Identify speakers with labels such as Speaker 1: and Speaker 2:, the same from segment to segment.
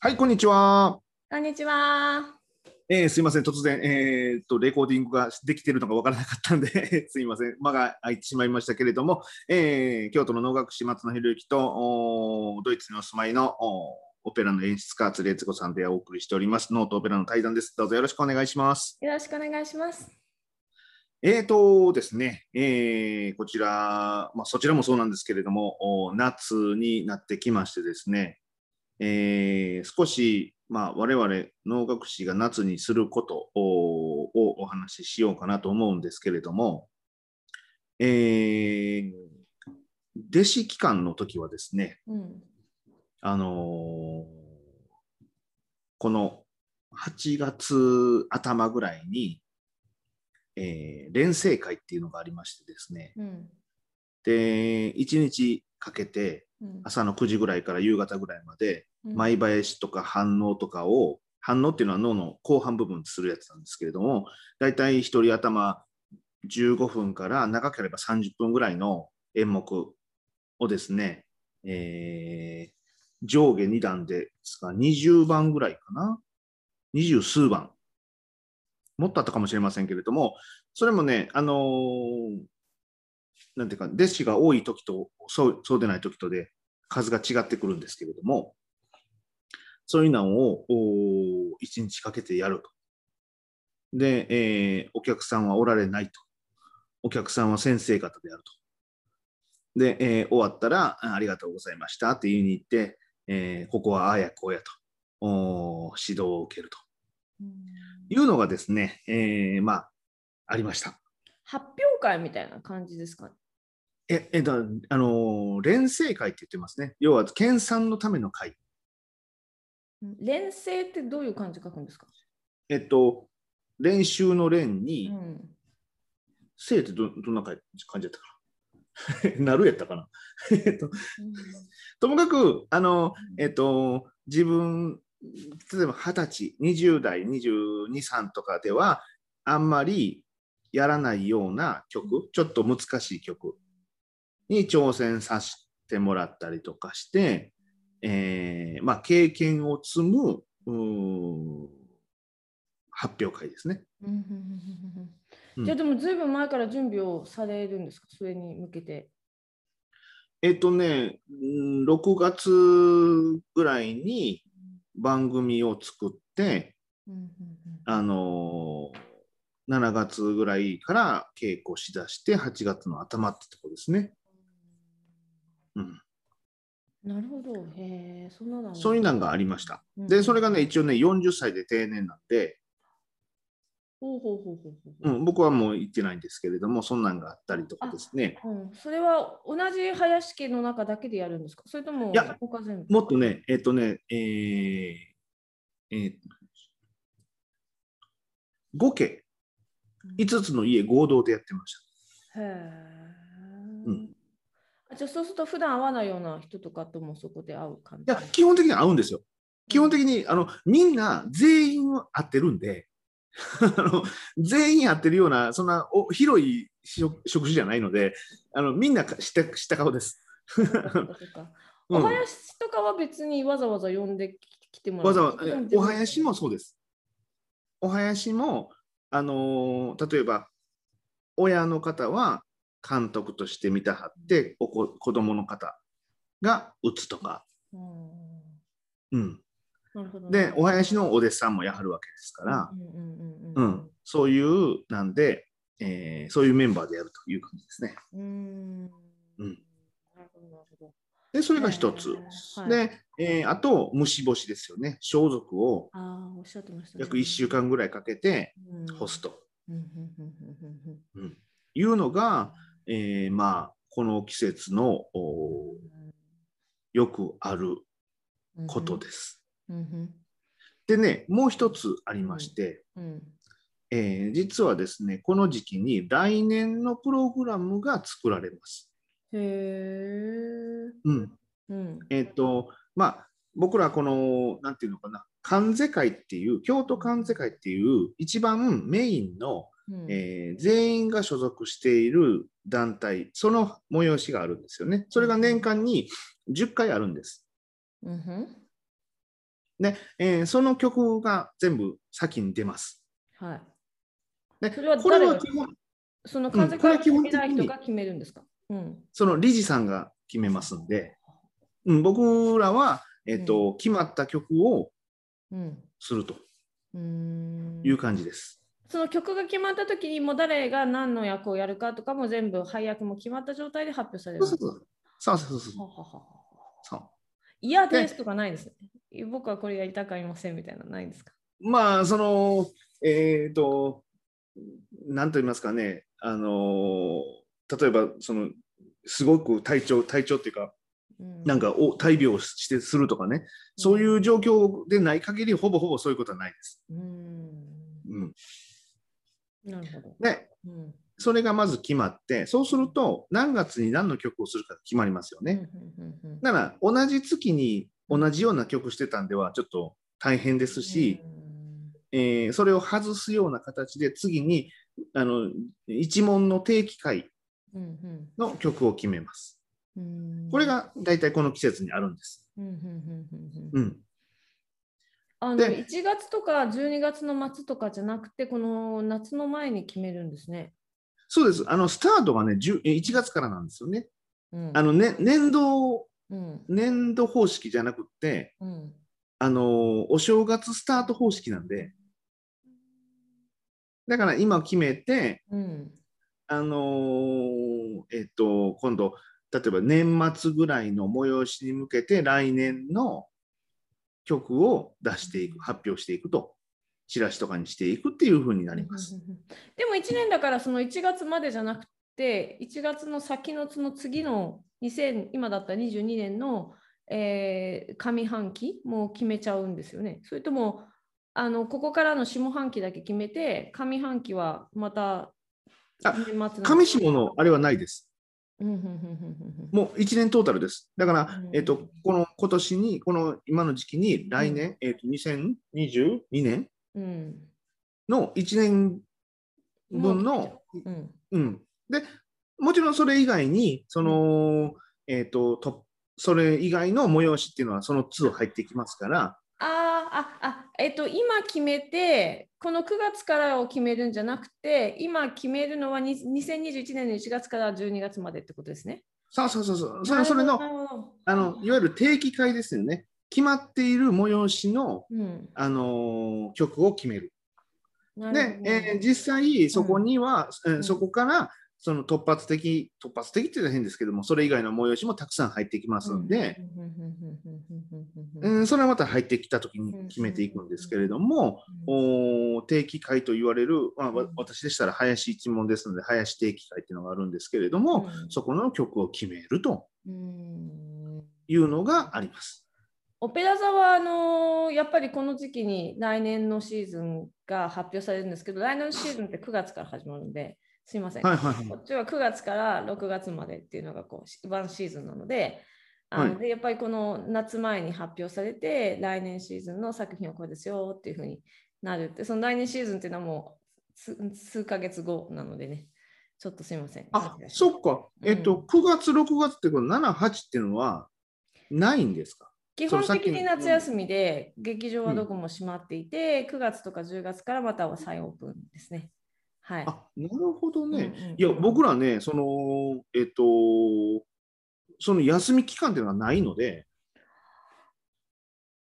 Speaker 1: はい、こんにちは。
Speaker 2: こんにちは。
Speaker 1: えーすいません、突然、えーっと、レコーディングができているのがわからなかったんで、すいません、間が空いてしまいましたけれども、えー京都の能楽師松野博之と、ドイツにお住まいのオペラの演出家、鶴悦子さんでお送りしております、ノートオペラの対談です。どうぞよろしくお願いします。
Speaker 2: よろしくお願いします。
Speaker 1: えーとですね、えーこちら、まあ、そちらもそうなんですけれども、お夏になってきましてですね、えー少し、まあ、我々能楽師が夏にすることををお話ししようかなと思うんですけれども、えー弟子期間の時はですね、
Speaker 2: うん。
Speaker 1: あのーこの8月頭ぐらいに、えー練成会っていうのがありましてですね、
Speaker 2: うん。
Speaker 1: で、1日かけて、
Speaker 2: うん。
Speaker 1: 朝の9時ぐらいから夕方ぐらいまで、
Speaker 2: うん。
Speaker 1: 舞林とか反応とかを、反応っていうのは脳の後半部分するやつなんですけれども、だいたい1人頭15分から長ければ30分ぐらいの演目をですね、えー上下2段でですか、20番ぐらいかな、20数番、もっとあったかもしれませんけれども、それもね、あのーなんていうか、弟子が多い時とそうそうでない時とで数が違ってくるんですけれども、そういうのをお1日かけてやると。で、えーお客さんはおられないと。お客さんは先生方であると。で、えー終わったらあありがとうございましたって言いに行って、えーここはああやこうやとお指導を受けると
Speaker 2: うん
Speaker 1: いうのがですね、えーまあ、ありました。
Speaker 2: 発表会みたいな感じですか
Speaker 1: え、えだあのー連成会って言ってますね。要は、研鑽のための会。
Speaker 2: うん連成ってどういう漢字書くんですか？
Speaker 1: えっと、練習の練
Speaker 2: う
Speaker 1: に、
Speaker 2: ん。
Speaker 1: 生ってどどんな感じだったかな？なるやったかな？えっと、ともかく、あの、えっと、自分、例えば二十歳、20代、22、3とかでは、あんまりやらないような曲、ちょっと難しい曲に挑戦させてもらったりとかして、えーまあ、経験を積む発表会ですね。
Speaker 2: じゃあでもずいぶん前から準備をされるんですか？それに向けて。
Speaker 1: えっとね、うん6月ぐらいに番組を作って、あのー7月ぐらいから稽古しだして、8月の頭ってとこですね。うん、
Speaker 2: なるほど。へえ、そんなの
Speaker 1: そういうのがありました。
Speaker 2: うん
Speaker 1: で、それがね、一応ね、40歳で定年なんで、
Speaker 2: ほうほうほうほうほう
Speaker 1: う。ん、僕はもう行ってないんですけれども、そんなんがあったりとかですね。
Speaker 2: うん、それは同じ林家の中だけでやるんですか？それとも
Speaker 1: いや
Speaker 2: 他全部？
Speaker 1: もっとね、えっとね、えーえー5家、5つの家合同でやってました。
Speaker 2: へえ、じゃあそうすると普段会わないような人とかともそこで会う感じ？
Speaker 1: いや、基本的には合うんですよ。基本的に、あの、みんな全員合ってるんで、あの全員合ってるような、そんなお広い職職種じゃないので、あのみんなか知った知った顔です。
Speaker 2: お囃子とかは別にわざわざ呼んできてもらう？
Speaker 1: わざわざ、お囃子もそうです。お囃子も、あのー例えば、親の方は監督として見たはって、おこ子供の方が打つとか、
Speaker 2: うん。
Speaker 1: で、お囃子のお弟子さんもやはるわけですから、そういう、なんで、えーそういうメンバーでやるという感じですね。で、それが一つ。
Speaker 2: はい。
Speaker 1: で、えーあと、虫干しですよね。装束を約1週間ぐらいかけて
Speaker 2: うん。
Speaker 1: 干すと。
Speaker 2: うん
Speaker 1: いうのが、えーまあ、この季節のおよくある
Speaker 2: うん
Speaker 1: ことです。
Speaker 2: うんうん
Speaker 1: でね、もう一つありまして、
Speaker 2: うん
Speaker 1: えー実はですね、この時期に来年のプログラムが作られます。
Speaker 2: へえ
Speaker 1: うん。
Speaker 2: うん
Speaker 1: えっ、と、まあ、僕らこの、なんていうのかな、関世会っていう、京都関世会っていう、一番メインの、
Speaker 2: うん
Speaker 1: えー全員が所属している団体、その催しがあるんですよね。それが年間に10回あるんです。
Speaker 2: うん
Speaker 1: で、えーその曲が全部先に出ます。
Speaker 2: はい。
Speaker 1: で
Speaker 2: それは
Speaker 1: これは基本、
Speaker 2: その
Speaker 1: ん
Speaker 2: 風から
Speaker 1: これ基本的に
Speaker 2: 偉い人が決めるんですか？うん。
Speaker 1: その理事さんが決めますんで、うん、僕らは、えっと決まった曲を
Speaker 2: うん。
Speaker 1: すると
Speaker 2: うーん
Speaker 1: いう感じです。
Speaker 2: その曲が決まった時にもう誰が何の役をやるかとかも全部配役も決まった状態で発表される
Speaker 1: そうそうそう。そうそうそうそう。
Speaker 2: はははは
Speaker 1: そう
Speaker 2: 嫌ですとかないですね。僕はこれやりたくありませんみたいなのないんですか？
Speaker 1: まあ、その、えっ、と、なんと言いますかね、あの、例えば、その、すごく体調、体調っていうか、
Speaker 2: うん
Speaker 1: なんかお大病してするとかね、そういう状況でない限り、ほぼほぼそういうことはないです。
Speaker 2: うん。
Speaker 1: うん、
Speaker 2: なるほど。
Speaker 1: で、
Speaker 2: うん
Speaker 1: それがまず決まって、そうすると、何月に何の曲をするか決まりますよね。
Speaker 2: うんうんうんうん
Speaker 1: だから、同じ月に同じような曲してたんでは、ちょっと大変ですし、えーそれを外すような形で次にあの一問の定期会の曲を決めます。
Speaker 2: うん
Speaker 1: これが大体この季節にあるんです。
Speaker 2: うんあの
Speaker 1: で
Speaker 2: 1月とか12月の末とかじゃなくて、この夏の前に決めるんですね。
Speaker 1: そうです。あのスタートがね10え1月からなんですよね。
Speaker 2: うん
Speaker 1: あのね年度
Speaker 2: うん
Speaker 1: 年度方式じゃなくって
Speaker 2: うん
Speaker 1: あのお正月スタート方式なんでだから今決めて
Speaker 2: うん
Speaker 1: あのーえっと今度例えば年末ぐらいの催しに向けて来年の曲を出していく発表していくとチラシとかにしていくっていう風になります。
Speaker 2: でも1年だからその1月までじゃなくて1月の先のその次の2000今だったら22年の、えー上半期も決めちゃうんですよね。それともあのここからの下半期だけ決めて上半期はまた
Speaker 1: あ
Speaker 2: 年末
Speaker 1: 上下のあれはないです。もう1年トータルです。だから、
Speaker 2: うん。
Speaker 1: えっと、この今年に、この今の時期に来年、えっと、2022年
Speaker 2: うん。
Speaker 1: の1年分の、
Speaker 2: うん。
Speaker 1: うん。で、もちろんそれ以外に、その、えっ、とと、それ以外の催しっていうのはその都度入ってきますから、
Speaker 2: ああえっと今決めてこの9月からを決めるんじゃなくて今決めるのはに2021年の1月から12月までってことですね。
Speaker 1: そうそうそうそう、それそれのあの、いわゆる定期会ですよね。決まっている催しの、
Speaker 2: うん
Speaker 1: あのー曲を決める。
Speaker 2: なる
Speaker 1: で
Speaker 2: ほ、ど
Speaker 1: えー実際そこには、えー
Speaker 2: ん
Speaker 1: そこからその突発的突発的って言ったら変ですけどもそれ以外の催しもたくさん入ってきますんで、
Speaker 2: うん
Speaker 1: それはまた入ってきた時に決めていくんですけれども、お定期会と言われる、まあ、私でしたら林一門ですので林定期会っていうのがあるんですけれども、そこの曲を決めるというのがあります。
Speaker 2: オペラ座はあのーやっぱりこの時期に来年のシーズンが発表されるんですけど来年のシーズンって9月から始まるんですいません、
Speaker 1: はいはいはい。
Speaker 2: こっちは9月から6月までっていうのがこうワンシーズンなのであの
Speaker 1: はい。
Speaker 2: でやっぱりこの夏前に発表されて来年シーズンの作品はこれですよっていうふうになるってその来年シーズンっていうのはもう数数ヶ月後なのでね。ちょっとすいません。
Speaker 1: あそっか、えっと、
Speaker 2: うん
Speaker 1: 9月、6月ってこの7、8っていうのはないんですか？
Speaker 2: 基本的に夏休みで、劇場はどこも閉まっていて、9月とか10月からまたは再オープンですね。はい。
Speaker 1: あなるほどね。
Speaker 2: うんうんうん
Speaker 1: いや、僕らね、その、えっと、その休み期間っていうのはないので、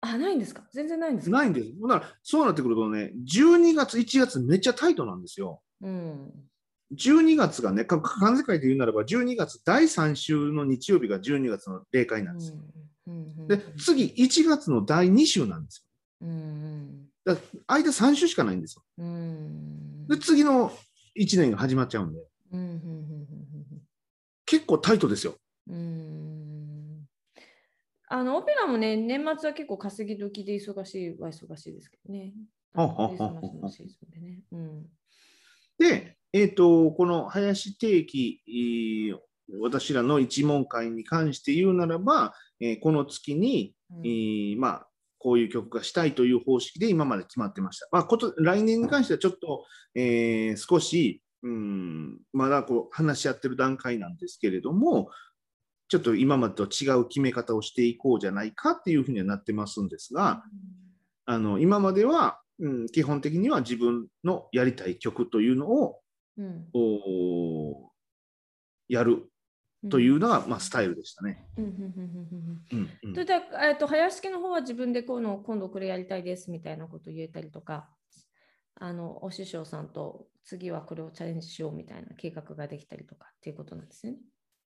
Speaker 2: あ、ないんですか？全然ないんですか？
Speaker 1: ないんです。だから、そうなってくるとね、12月、1月めっちゃタイトなんですよ。
Speaker 2: うん。
Speaker 1: 12月がね、か関西会で言うならば、12月第3週の日曜日が12月の例会なんですよ。
Speaker 2: うんうん
Speaker 1: で、次、1月の第2週なんです
Speaker 2: うんうん
Speaker 1: よ。だ間3週しかないんですよ。
Speaker 2: うん
Speaker 1: で、次の1年が始まっちゃうんで、
Speaker 2: うんうん
Speaker 1: 結構タイトですよ。
Speaker 2: うん。うんうんあのオペラもね、年末は結構稼ぎ時で忙しいは忙しいですけどね。で
Speaker 1: えっ、と、この林定期、えー私らの一問会に関して言うならば、えーこの月に、
Speaker 2: うん。
Speaker 1: えーまあ、こういう曲がしたいという方式で今まで決まってました。まあ、こと来年に関してはちょっと、えー少し、うん、まだこう話し合ってる段階なんですけれども、ちょっと今までと違う決め方をしていこうじゃないかっていうふうにはなってますんですが、あの今までは、うん、基本的には自分のやりたい曲というのを
Speaker 2: うん
Speaker 1: おやるというのが、まあ、スタイルでしたね。
Speaker 2: うんうんうんうんうん
Speaker 1: うんうん
Speaker 2: それで、えっと、林家の方は自分でこの今度これやりたいですみたいなことを言えたりとか、あのお師匠さんと次はこれをチャレンジしようみたいな計画ができたりとかっていうことなんですよね。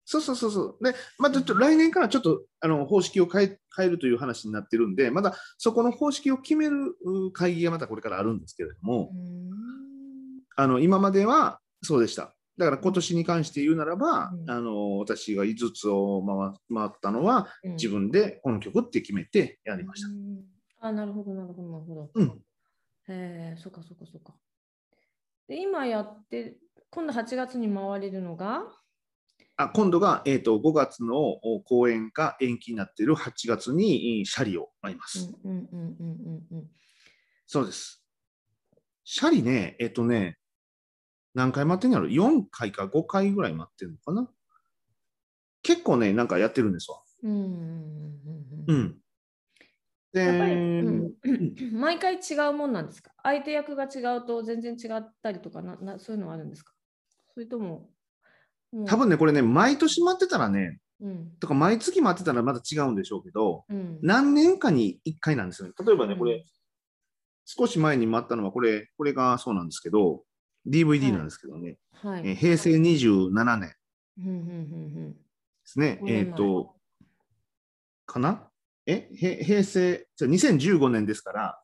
Speaker 1: そうそうそうそう。で、まあ、ちょっと来年からちょっとあの方式を変え変えるという話になってるんで、まだそこの方式を決めるう会議がまたこれからあるんですけれども、あの今まではそうでした。だから今年に関して言うならば、
Speaker 2: うん
Speaker 1: あの私が5つを回回ったのは、
Speaker 2: うん
Speaker 1: 自分でこの曲って決めてやりました
Speaker 2: う。んあ、なるほど、なるほど、なるほど。
Speaker 1: うん。
Speaker 2: へえ、そっかそっかそっか。で、今やって、今度8月に回れるのが、
Speaker 1: あ今度が、えー、と5月のお公演が延期になっている8月にいシャリを舞います。
Speaker 2: うんうんうんうんうんうん。
Speaker 1: そうです。シャリね、えっ、とね、何回待ってんやろ ?4 回か5回ぐらい待ってるのかな？結構ね、なんかやってるんですわ。
Speaker 2: うんうん。
Speaker 1: で、
Speaker 2: やっぱり、うん。毎回違うもんなんですか？相手役が違うと全然違ったりとかなな、そういうのはあるんですか？それとも、もう。
Speaker 1: 多分ね、これね、毎年待ってたらね、
Speaker 2: うん。
Speaker 1: とか毎月待ってたらまた違うんでしょうけど、
Speaker 2: うん、
Speaker 1: 何年かに1回なんですよね。例えばね、
Speaker 2: うん。
Speaker 1: これ、少し前に待ったのは、これ、これがそうなんですけど、DVD なんですけどね、
Speaker 2: はい。
Speaker 1: えー平成27年で
Speaker 2: うんうんうん
Speaker 1: すね。
Speaker 2: 5年前
Speaker 1: えっ、と、かな？えへ平成、じゃあ2015年ですから、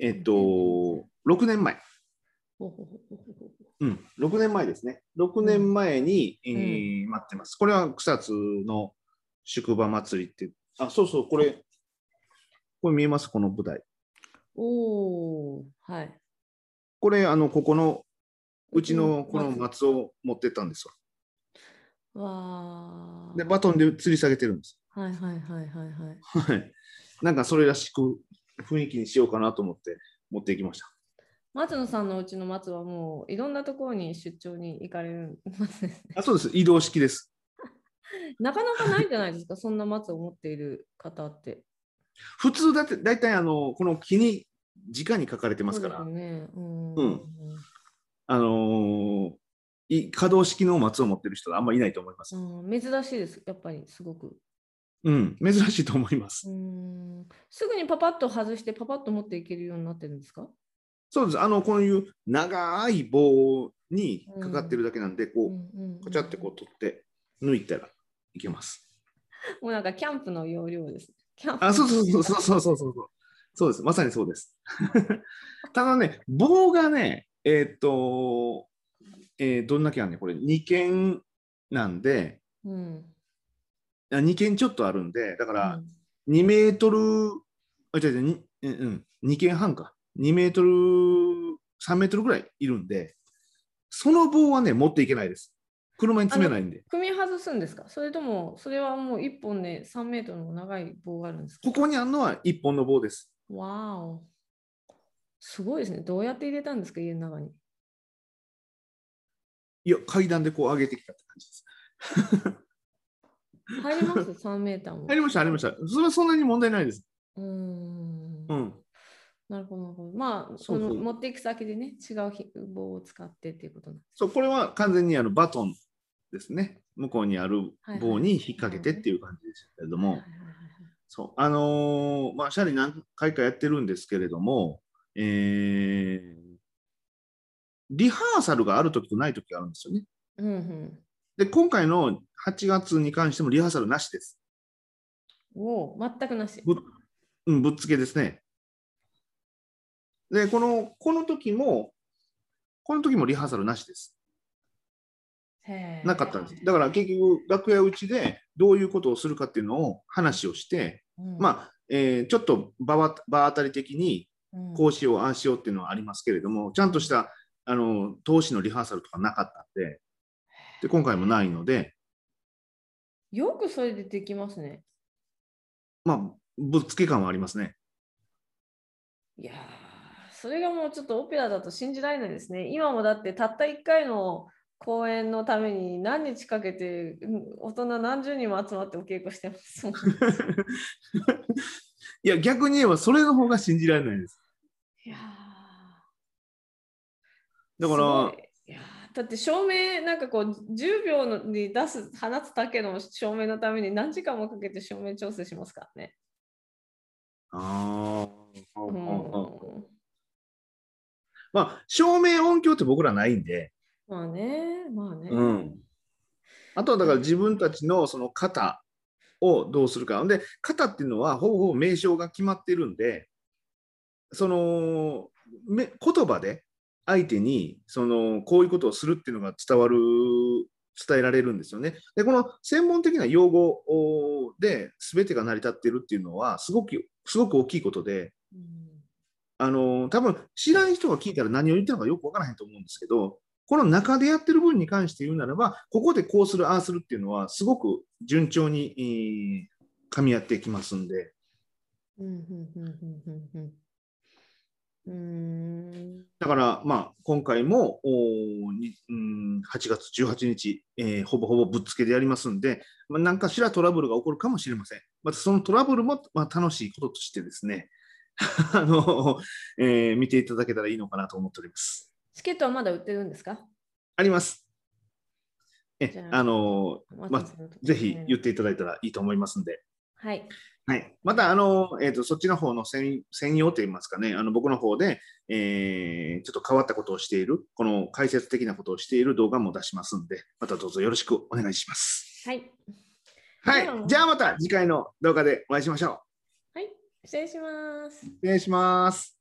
Speaker 1: えっ、と、6年前。
Speaker 2: ほう
Speaker 1: ん、6年前ですね。6年前に、えー待ってます。これは草津の宿場祭りって、あ、そうそう、これ、これ見えます？この舞台。
Speaker 2: おおはい。
Speaker 1: これ、あの、ここの、うちのこの
Speaker 2: 松
Speaker 1: 松を持ってったんです
Speaker 2: わ
Speaker 1: で、バトンで吊り下げてるんです。
Speaker 2: はいはいはいはいはい。
Speaker 1: はい。なんかそれらしく雰囲気にしようかなと思って持っていきました。
Speaker 2: 松野さんのうちの松はもういろんなところに出張に行かれる松ですね。
Speaker 1: あ、そうです。移動式です。
Speaker 2: なかなかないんじゃないですか、そんな松を持っている方って。
Speaker 1: 普通だって、大体あの、この木に、直に書かれてますから、
Speaker 2: そうん。
Speaker 1: うんあのーい可動式の松を持ってる人はあんまりいないと思います。
Speaker 2: うん珍しいです、やっぱりすごく。
Speaker 1: うん、珍しいと思います。
Speaker 2: うんすぐにパパッと外してパパッと持っていけるようになってるんですか？
Speaker 1: そうです。あの、こういう長い棒にかかってるだけなんで、こう、こちゃってこう取って、抜いたらいけます。
Speaker 2: う。もうなんかキャンプの要領です。キャンプ
Speaker 1: あ、そうそうそうそうそうそうそう。そうです。まさにそうです。ただね、棒がね、えーっと、えーどんだけあんねんこれ2件なんで、
Speaker 2: うん。
Speaker 1: あ2件ちょっとあるんで、だから2メートル、あ、違う違う、うん、2件半か。2メートル、3メートルぐらいいるんで、その棒はね、持っていけないです。車に詰めないんで。
Speaker 2: 組み外すんですか？それとも、それはもう1本で3メートルの長い棒があるんですか？
Speaker 1: ここにあるのは1本の棒です。
Speaker 2: わーお。すごいですね。どうやって入れたんですか家の中に？
Speaker 1: いや、階段でこう上げてきたって感じです。
Speaker 2: 入ります ?3 メーターも。
Speaker 1: 入りました、入りました。それはそんなに問題ないです。
Speaker 2: うーん
Speaker 1: う。ん。
Speaker 2: なるほど、なるほど。まあ、
Speaker 1: そ
Speaker 2: の持っていく先でね、違うひ棒を使ってっていうことなんです。
Speaker 1: そう、これは完全にあのバトンですね。向こうにある棒に引っ掛けてっていう感じですけれども、
Speaker 2: はいはいはいはい
Speaker 1: そう、あのーまあ、シャリ何回かやってるんですけれども、えーリハーサルがあるときとないときがあるんですよね。
Speaker 2: うんうん。
Speaker 1: で、今回の8月に関してもリハーサルなしです。
Speaker 2: おお、全くなし。
Speaker 1: ぶ,、うん、ぶっつけですね。で、この、この時も、この時もリハーサルなしです。なかったんです。だから結局、楽屋うちでどういうことをするかっていうのを話をして、
Speaker 2: うん
Speaker 1: まあ、えーちょっと場は場当たり的に
Speaker 2: うん
Speaker 1: こうしよう、ああしようっていうのはありますけれども、ちゃんとしたあの投資のリハーサルとかなかったんで、で今回もないので、
Speaker 2: よくそれでできますね。
Speaker 1: まあ、ぶっつけ感はありますね。
Speaker 2: いやーそれがもうちょっとオペラだと信じられないですね。今もだってたった1回の公演のために何日かけてうん大人何十人も集まってお稽古してます。
Speaker 1: いや、逆に言えばそれの方が信じられないです。
Speaker 2: いや
Speaker 1: だから
Speaker 2: い、いやーだって照明なんかこう10秒のに出す放つだけの照明のために何時間もかけて照明調整しますからね。
Speaker 1: ああ、
Speaker 2: うん
Speaker 1: まあ、照明音響って僕らないんで、
Speaker 2: まあね、まあね。
Speaker 1: うん。あとはだから自分たちのその型をどうするか。で、型っていうのはほぼほぼ名称が決まってるんで、そのめ言葉で相手にそのこういうことをするっていうのが伝わる、伝えられるんですよね。で、この専門的な用語で全てが成り立っているっていうのはすごく、すごく大きいことで、
Speaker 2: うん
Speaker 1: あの多分知らん人が聞いたら何を言ってるのかよくわからへんと思うんですけど、この中でやってる分に関して言うならば、ここでこうする、ああするっていうのは、すごく順調に、えー噛み合ってきますんで、だから、まあ、今回もおうん8月18日、えーほぼほぼぶっつけでやりますんで、まあ、何かしらトラブルが起こるかもしれません。またそのトラブルも、まあ、楽しいこととしてですね、あのえー見ていただけたらいいのかなと思っております。
Speaker 2: チケットはまだ売ってるんですか？
Speaker 1: あります。え
Speaker 2: あ
Speaker 1: あのまあぜひ言っていただいたらいいと思いますんで。
Speaker 2: はい。
Speaker 1: はい、また、あのえー、とそっちの方の専専用といいますかね、あの僕の方で、えーちょっと変わったことをしている、この解説的なことをしている動画も出しますんで、またどうぞよろしくお願いします。
Speaker 2: はい。
Speaker 1: はい
Speaker 2: うん、
Speaker 1: じゃあまた次回の動画でお会いしましょ
Speaker 2: はい。失礼します。
Speaker 1: う。失礼します。